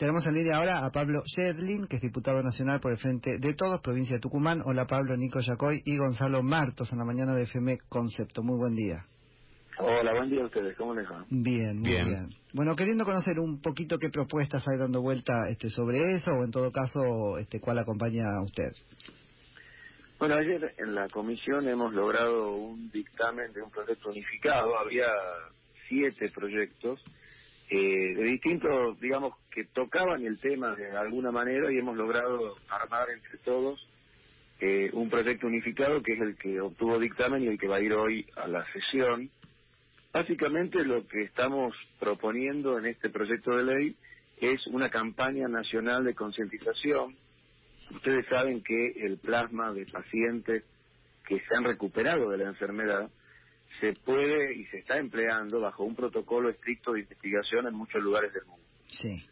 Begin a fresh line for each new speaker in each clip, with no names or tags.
Tenemos en línea ahora a Pablo Shedlin, que es diputado nacional por el Frente de Todos, provincia de Tucumán. Hola Pablo, Nico Yacoy y Gonzalo Martos en la mañana de FM Concepto. Muy buen día.
Hola, buen día a ustedes. ¿Cómo les va?
Bien, muy bien. Bueno, queriendo conocer un poquito qué propuestas hay dando vuelta este, sobre eso, o en todo caso, este, ¿cuál acompaña a usted?
Bueno, ayer en la comisión hemos logrado un dictamen de un proyecto unificado. Había siete proyectos eh, de distintos, digamos, que tocaban el tema de alguna manera y hemos logrado armar entre todos eh, un proyecto unificado que es el que obtuvo dictamen y el que va a ir hoy a la sesión. Básicamente lo que estamos proponiendo en este proyecto de ley es una campaña nacional de concientización. Ustedes saben que el plasma de pacientes que se han recuperado de la enfermedad se puede y se está empleando bajo un protocolo estricto de investigación en muchos lugares del mundo.
Sí.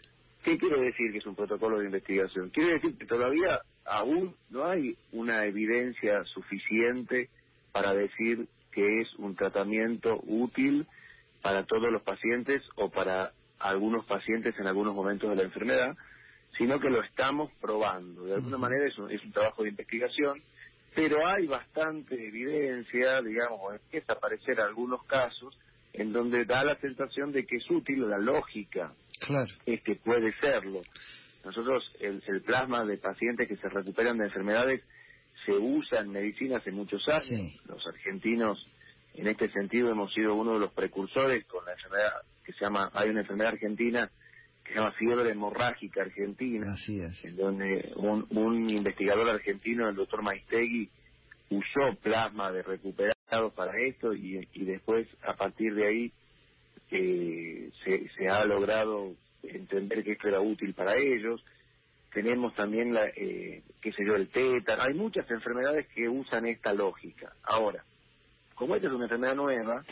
¿Qué quiere decir que es un protocolo de investigación? Quiere decir que todavía aún no hay una evidencia suficiente para decir que es un tratamiento útil para todos los pacientes o para algunos pacientes en algunos momentos de la enfermedad, sino que lo estamos probando. De alguna manera es un, es un trabajo de investigación pero hay bastante evidencia, digamos, empieza a aparecer algunos casos en donde da la sensación de que es útil la lógica,
claro.
es que puede serlo. Nosotros, el, plasma de pacientes que se recuperan de enfermedades se usa en medicina hace muchos años. Los argentinos, en este sentido, hemos sido uno de los precursores con la enfermedad que se llama, hay una enfermedad argentina que se llama fiebre hemorrágica argentina,
Así es.
en donde un, un investigador argentino, el doctor Maistegui, usó plasma de recuperados para esto y, y después a partir de ahí eh, se, se ha logrado entender que esto era útil para ellos. Tenemos también, la, eh, qué sé yo, el tétano. Hay muchas enfermedades que usan esta lógica. Ahora, como esta es una enfermedad nueva,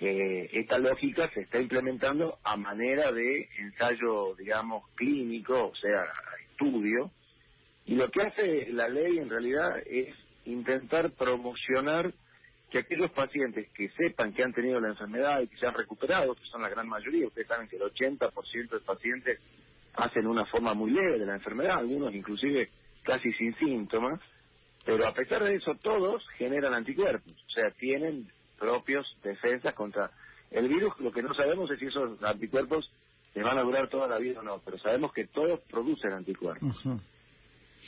eh, esta lógica se está implementando a manera de ensayo, digamos, clínico, o sea, estudio, y lo que hace la ley en realidad es intentar promocionar que aquellos pacientes que sepan que han tenido la enfermedad y que se han recuperado, que son la gran mayoría, ustedes saben que el 80% de pacientes hacen una forma muy leve de la enfermedad, algunos inclusive casi sin síntomas, pero a pesar de eso todos generan anticuerpos, o sea, tienen propios defensas contra el virus. Lo que no sabemos es si esos anticuerpos se van a durar toda la vida o no, pero sabemos que todos producen anticuerpos.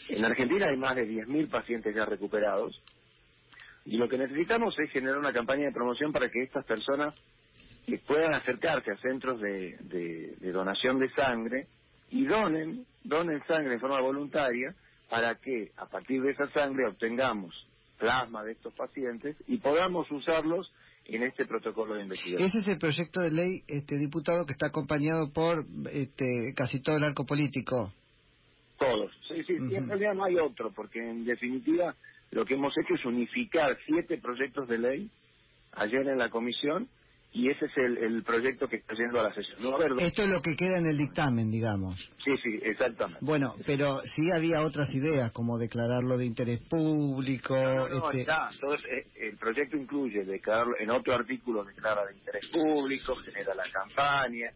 En Argentina hay más de 10.000 pacientes ya recuperados y lo que necesitamos es generar una campaña de promoción para que estas personas puedan acercarse a centros de, de donación de sangre y donen, donen sangre en forma voluntaria para que a partir de esa sangre obtengamos plasma de estos pacientes y podamos usarlos en este protocolo de investigación.
Ese es el proyecto de ley, este diputado, que está acompañado por este, casi todo el arco político.
Todos, sí, sí, en realidad no hay otro, porque en definitiva lo que hemos hecho es unificar siete proyectos de ley ayer en la comisión y ese es el, proyecto que está yendo a la sesión.
Esto es lo que queda en el dictamen, digamos.
Sí, sí, exactamente.
Bueno, pero sí había otras ideas, como declararlo de interés público.
No, este... está. Entonces, eh, el proyecto incluye declararlo, en otro artículo declara de interés público, genera la campaña,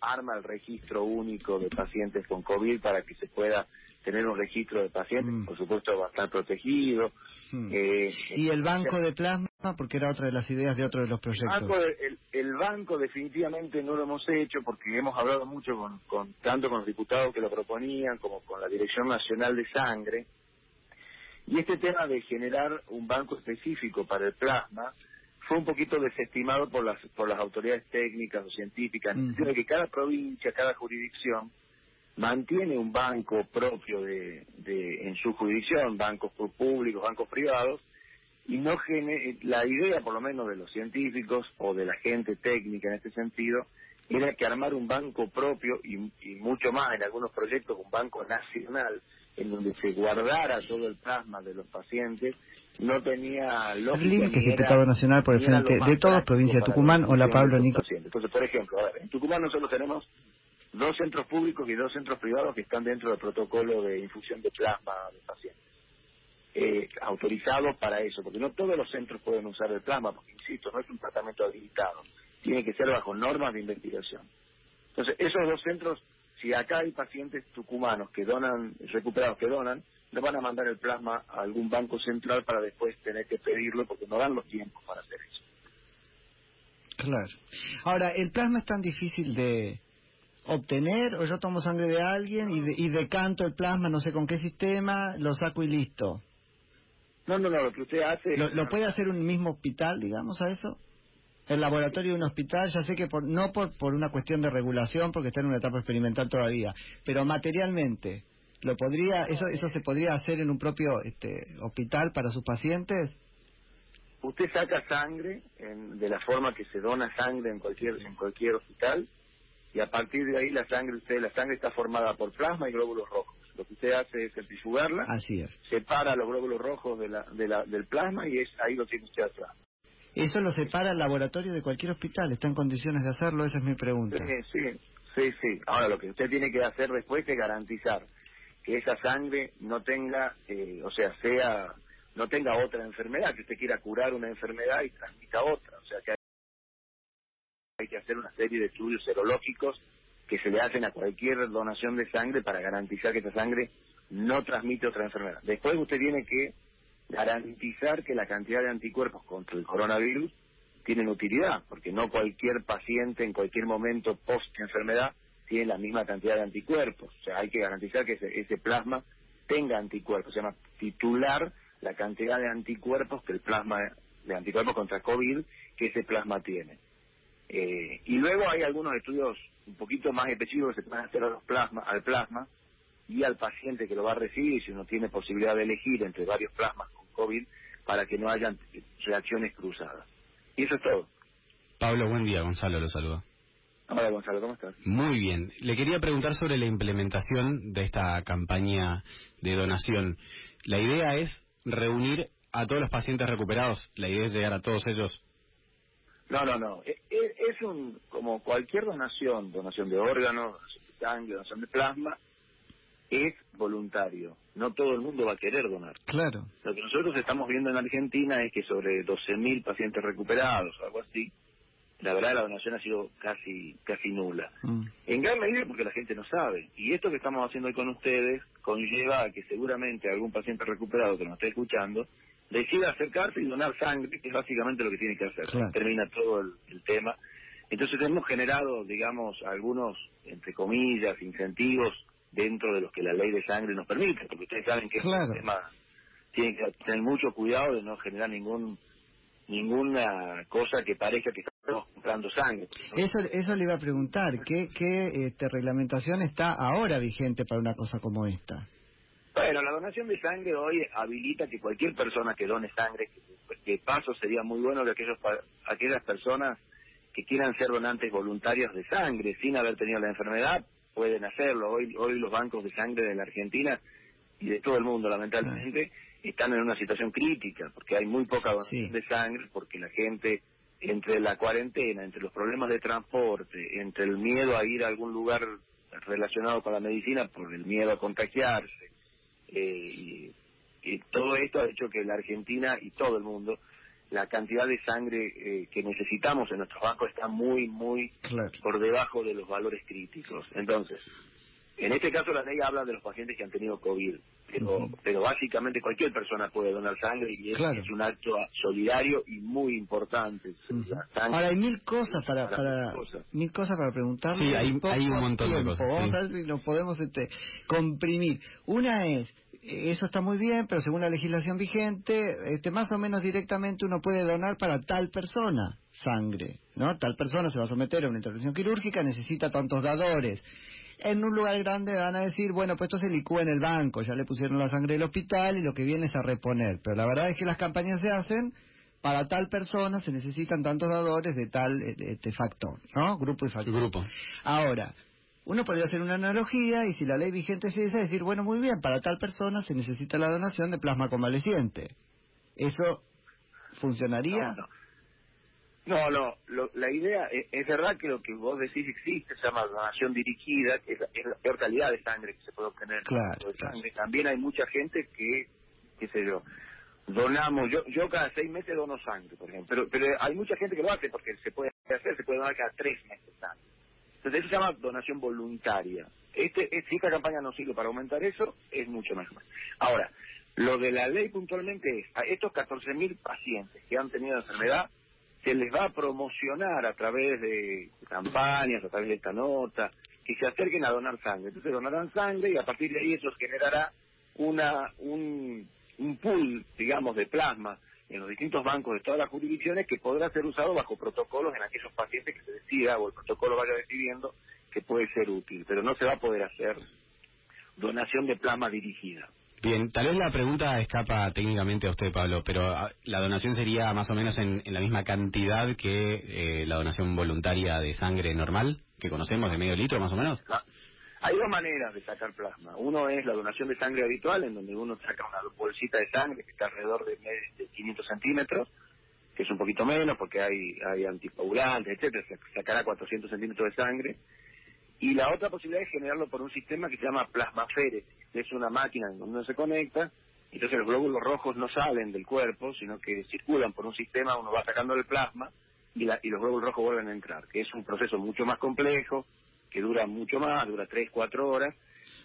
arma el registro único de pacientes con COVID para que se pueda tener un registro de pacientes, mm. por supuesto va a estar protegido.
Mm. Eh, y el banco de plasma, porque era otra de las ideas de otro de los proyectos.
El banco, definitivamente no lo hemos hecho porque hemos hablado mucho con, tanto con los diputados que lo proponían como con la Dirección Nacional de Sangre. Y este tema de generar un banco específico para el plasma fue un poquito desestimado por las por las autoridades técnicas o científicas, en de que cada provincia, cada jurisdicción mantiene un banco propio de, de en su jurisdicción, bancos públicos, bancos privados, y no gene, la idea por lo menos de los científicos o de la gente técnica en este sentido era que armar un banco propio y, y mucho más en algunos proyectos un banco nacional en donde se guardara todo el plasma de los pacientes no tenía lógica.
que es diputado nacional por el Frente de Todos, provincia de Tucumán. Hola Pablo Nico.
Entonces, por ejemplo, en Tucumán nosotros tenemos dos centros públicos y dos centros privados que están dentro del protocolo de infusión de plasma de pacientes. Eh, autorizados para eso, porque no todos los centros pueden usar el plasma, porque insisto, no es un tratamiento habilitado, tiene que ser bajo normas de investigación. Entonces, esos dos centros si acá hay pacientes tucumanos que donan, recuperados que donan, no van a mandar el plasma a algún banco central para después tener que pedirlo porque no dan los tiempos para hacer eso.
Claro. Ahora, ¿el plasma es tan difícil de obtener o yo tomo sangre de alguien y, de, y decanto el plasma, no sé con qué sistema, lo saco y listo?
No, no, no, lo que usted hace...
¿Lo, lo puede hacer un mismo hospital, digamos, a eso? El laboratorio de un hospital, ya sé que por, no por, por una cuestión de regulación, porque está en una etapa experimental todavía, pero materialmente, ¿lo podría, eso, eso se podría hacer en un propio este, hospital para sus pacientes?
Usted saca sangre en, de la forma que se dona sangre en cualquier en cualquier hospital y a partir de ahí la sangre usted la sangre está formada por plasma y glóbulos rojos. Lo que usted hace es centrifugarla,
Así es.
separa los glóbulos rojos de la, de la, del plasma y es ahí lo tiene usted atrás.
Eso lo separa el laboratorio de cualquier hospital. ¿Está en condiciones de hacerlo? Esa es mi pregunta.
Sí, sí, sí, sí. Ahora lo que usted tiene que hacer después es garantizar que esa sangre no tenga, eh, o sea, sea no tenga otra enfermedad, que usted quiera curar una enfermedad y transmita otra. O sea, que hay que hacer una serie de estudios serológicos que se le hacen a cualquier donación de sangre para garantizar que esa sangre no transmite otra enfermedad. Después usted tiene que garantizar que la cantidad de anticuerpos contra el coronavirus tienen utilidad, porque no cualquier paciente en cualquier momento post-enfermedad tiene la misma cantidad de anticuerpos. O sea, hay que garantizar que ese, ese plasma tenga anticuerpos. Se llama titular la cantidad de anticuerpos que el plasma, de anticuerpos contra COVID, que ese plasma tiene. Eh, y luego hay algunos estudios un poquito más específicos que se pueden hacer a los plasma, al plasma y al paciente que lo va a recibir, si uno tiene posibilidad de elegir entre varios plasmas con COVID, para que no hayan reacciones cruzadas. Y eso es todo.
Pablo, buen día. Gonzalo lo saluda.
Hola Gonzalo, ¿cómo estás?
Muy bien. Le quería preguntar sobre la implementación de esta campaña de donación. La idea es reunir a todos los pacientes recuperados. La idea es llegar a todos ellos.
No, no, no. Es, es un, como cualquier donación, donación de órganos, donación de sangre, donación de plasma, es voluntario. No todo el mundo va a querer donar.
Claro.
Lo que nosotros estamos viendo en Argentina es que sobre 12.000 pacientes recuperados o algo así, la verdad la donación ha sido casi casi nula.
Mm.
En gran medida porque la gente no sabe. Y esto que estamos haciendo hoy con ustedes conlleva a que seguramente algún paciente recuperado que nos esté escuchando decida acercarse y donar sangre, que es básicamente lo que tiene que hacer.
Claro.
Termina todo el, el tema. Entonces hemos generado, digamos, algunos, entre comillas, incentivos dentro de los que la ley de sangre nos permite, porque ustedes saben que
Claro.
este tema tienen que tener mucho cuidado de no generar ningún ninguna cosa que parezca que estamos comprando sangre. ¿no?
Eso, eso le iba a preguntar. ¿Qué, qué este, reglamentación está ahora vigente para una cosa como esta?
Bueno, la donación de sangre hoy habilita que cualquier persona que done sangre, que, que paso sería muy bueno que aquellos, aquellas personas que quieran ser donantes voluntarios de sangre sin haber tenido la enfermedad, pueden hacerlo. Hoy, hoy los bancos de sangre de la Argentina y de todo el mundo, lamentablemente, están en una situación crítica, porque hay muy poca donación
Sí.
de sangre, porque la gente, entre la cuarentena, entre los problemas de transporte, entre el miedo a ir a algún lugar relacionado con la medicina por el miedo a contagiarse, y, y todo esto ha hecho que la Argentina y todo el mundo la cantidad de sangre eh, que necesitamos en nuestros bancos está muy muy
Claro.
por debajo de los valores críticos entonces en este caso la ley habla de los pacientes que han tenido covid pero pero básicamente cualquier persona puede donar sangre y es,
Claro.
es un acto solidario y muy importante sangre
Ahora hay mil cosas para,
para
para
muchas cosas.
mil cosas para preguntarle.
Sí, hay- un montón de
tiempo.
cosas,
Vamos
sí.
a ver si nos podemos este, comprimir. Una es eso está muy bien, pero según la legislación vigente, este, más o menos directamente uno puede donar para tal persona sangre, ¿no? Tal persona se va a someter a una intervención quirúrgica, necesita tantos dadores. En un lugar grande van a decir, bueno, pues esto se licúa en el banco, ya le pusieron la sangre del hospital y lo que viene es a reponer. Pero la verdad es que las campañas se hacen para tal persona, se necesitan tantos dadores de tal eh, este factor, ¿no? Grupo y factor.
grupo.
Ahora, uno podría hacer una analogía y si la ley vigente es esa, decir, bueno, muy bien, para tal persona se necesita la donación de plasma convaleciente. ¿Eso funcionaría?
No, no, no, lo- la idea, es, es verdad que lo que vos decís existe, se llama donación dirigida, que es la, es la peor calidad de sangre que se puede obtener.
Claro,
de
claro.
sangre. También hay mucha gente que, qué sé yo, donamos, yo yo cada seis meses dono sangre, por ejemplo, pero, pero hay mucha gente que lo hace porque se puede hacer, se puede donar cada tres meses sangre. Entonces eso se llama donación voluntaria. Este, si esta campaña no sirve para aumentar eso, es mucho mejor. Ahora, lo de la ley puntualmente es, a estos 14.000 pacientes que han tenido enfermedad, se les va a promocionar a través de campañas, a través de esta nota, que se acerquen a donar sangre. Entonces donarán sangre y a partir de ahí eso generará una un, un pool, digamos, de plasma en los distintos bancos de todas las jurisdicciones que podrá ser usado bajo protocolos en aquellos pacientes que se decida o el protocolo vaya decidiendo que puede ser útil, pero no se va a poder hacer donación de plasma dirigida.
Bien, tal vez la pregunta escapa técnicamente a usted, Pablo, pero ah, la donación sería más o menos en, la misma cantidad que eh, la donación voluntaria de sangre normal que conocemos, de medio litro más o menos.
Ah, hay dos maneras de sacar plasma. Uno es la donación de sangre habitual, en donde uno saca una bolsita de sangre que está alrededor de, 500 centímetros, que es un poquito menos porque hay, hay anticoagulantes, etcétera, se sacará 400 centímetros de sangre. Y la otra posibilidad es generarlo por un sistema que se llama plasmafere, es una máquina donde uno se conecta, entonces los glóbulos rojos no salen del cuerpo, sino que circulan por un sistema, uno va sacando el plasma y, y los glóbulos rojos vuelven a entrar, que es un proceso mucho más complejo, que dura mucho más, dura 3, 4 horas.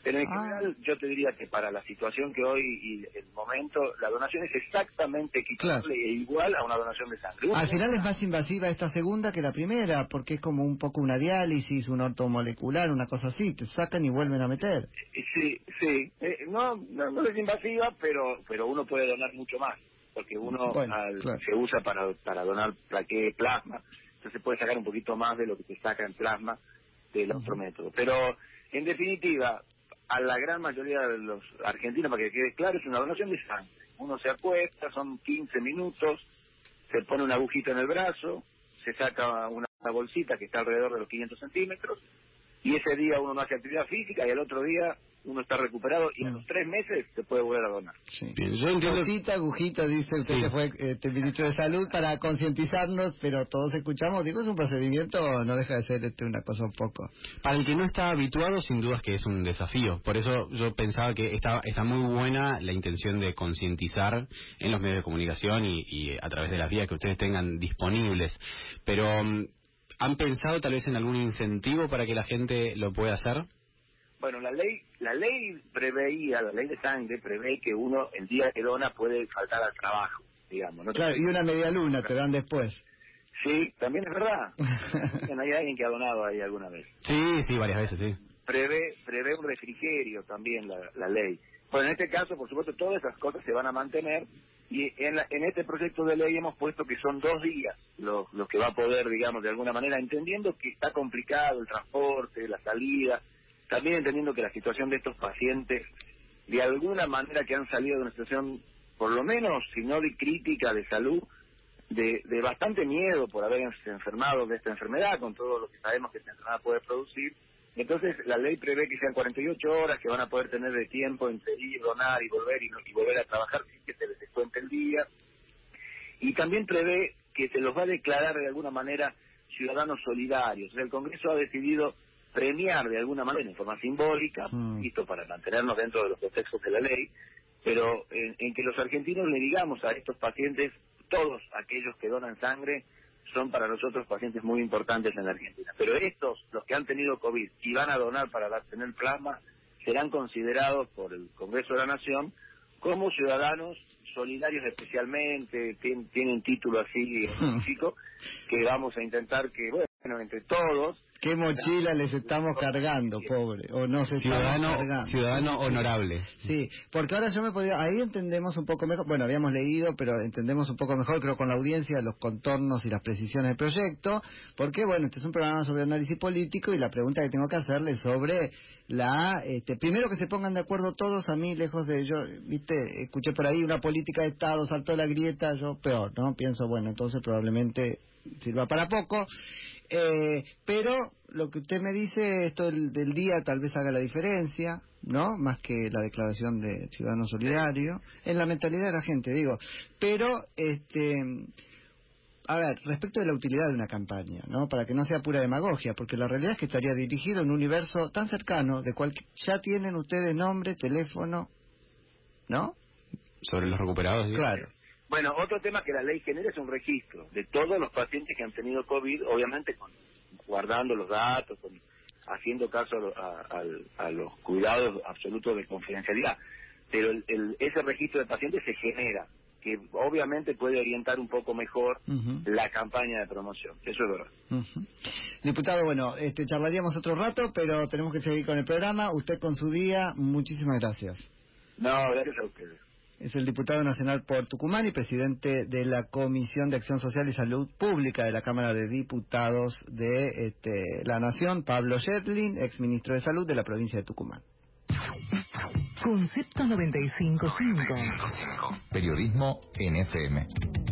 Pero en ah. general yo te diría que para la situación que hoy y el momento, la donación es exactamente equivalente e igual a una donación de sangre.
Al final es más invasiva esta segunda que la primera, porque es como un poco una diálisis, un ortomolecular, una cosa así, te sacan y vuelven a meter.
Eh, sí, sí, eh, no, no, es invasiva, pero pero uno puede donar mucho más, porque uno se usa para, para donar plaque, plasma, entonces se puede sacar un poquito más de lo que se saca en plasma del otro método. Pero, en definitiva, a la gran mayoría de los argentinos, para que quede claro, es una donación de sangre. Uno se acuesta, son 15 minutos, se pone una agujita en el brazo, se saca una, bolsita que está alrededor de los 500 centímetros, y ese día uno no hace actividad física y el otro día uno está recuperado y en los tres meses se puede volver a donar.
Sí. Bien, yo entiendo... agujita, dice usted que fue este, ministro de Salud para concientizarnos, pero todos escuchamos, digo, es un procedimiento, no deja de ser este, una cosa un poco.
Para el que no está habituado, sin duda es que es un desafío. Por eso yo pensaba que está, está muy buena la intención de concientizar en los medios de comunicación y, y a través de las vías que ustedes tengan disponibles. Pero, mm, ¿han pensado tal vez en algún incentivo para que la gente lo pueda hacer?
Bueno, la ley, la ley preveía, la ley de sangre prevé que uno el día que dona puede faltar al trabajo, digamos. ¿no?
Claro, y una media luna te dan después.
Sí, también es verdad. hay alguien que ha donado ahí alguna vez.
Sí, sí, varias veces, sí.
Prevé, prevé un refrigerio también la, la ley. Bueno, en este caso, por supuesto, todas esas cosas se van a mantener y en, en este proyecto de ley hemos puesto que son dos días los, los que va a poder, digamos, de alguna manera, entendiendo que está complicado el transporte, la salida, también entendiendo que la situación de estos pacientes, de alguna manera que han salido de una situación, por lo menos, si no de crítica de salud, de, de bastante miedo por haberse enfermado de esta enfermedad, con todo lo que sabemos que esta enfermedad puede producir. Entonces, la ley prevé que sean 48 horas que van a poder tener de tiempo entre ir, donar y volver y, y volver a trabajar sin que se les descuente el día. Y también prevé que se los va a declarar de alguna manera ciudadanos solidarios. el Congreso ha decidido premiar de alguna manera en forma simbólica, mm. para mantenernos dentro de los contextos de la ley, pero en, que los argentinos le digamos a estos pacientes, todos aquellos que donan sangre, son para nosotros pacientes muy importantes en la Argentina. Pero estos, los que han tenido COVID y van a donar para tener plasma, serán considerados por el Congreso de la Nación como ciudadanos solidarios especialmente, tienen, un título así específico, que vamos a intentar que, bueno, entre todos,
¿Qué mochila les estamos cargando, pobre? O no se
ciudadano, ciudadano honorable.
Sí, porque ahora yo me podía, ahí entendemos un poco mejor, bueno, habíamos leído, pero entendemos un poco mejor, creo, con la audiencia, los contornos y las precisiones del proyecto, porque, bueno, este es un programa sobre análisis político y la pregunta que tengo que hacerle sobre la, este, primero que se pongan de acuerdo todos, a mí, lejos de, yo, viste, escuché por ahí una política de Estado, saltó la grieta, yo peor, ¿no? Pienso, bueno, entonces probablemente sirva para poco. Eh, pero lo que usted me dice, esto del, día tal vez haga la diferencia, ¿no? Más que la declaración de ciudadano solidario, en la mentalidad de la gente, digo. Pero, este, a ver, respecto de la utilidad de una campaña, ¿no? Para que no sea pura demagogia, porque la realidad es que estaría dirigido en un universo tan cercano, de cual ya tienen ustedes nombre, teléfono, ¿no?
Sobre los recuperados,
Claro.
Bueno, otro tema que la ley genera es un registro de todos los pacientes que han tenido COVID, obviamente con, guardando los datos, con haciendo caso a, a los cuidados absolutos de confidencialidad. Pero el, el, ese registro de pacientes se genera que obviamente puede orientar un poco mejor la campaña de promoción. Eso es verdad.
Diputado, bueno, este, charlaríamos otro rato, pero tenemos que seguir con el programa. Usted con su día, muchísimas gracias.
No, gracias a ustedes.
Es el diputado nacional por Tucumán y presidente de la Comisión de Acción Social y Salud Pública de la Cámara de Diputados de este, la Nación, Pablo Shetlin, ex ministro de Salud de la provincia de Tucumán.
Concepto 95.5. Periodismo NFM.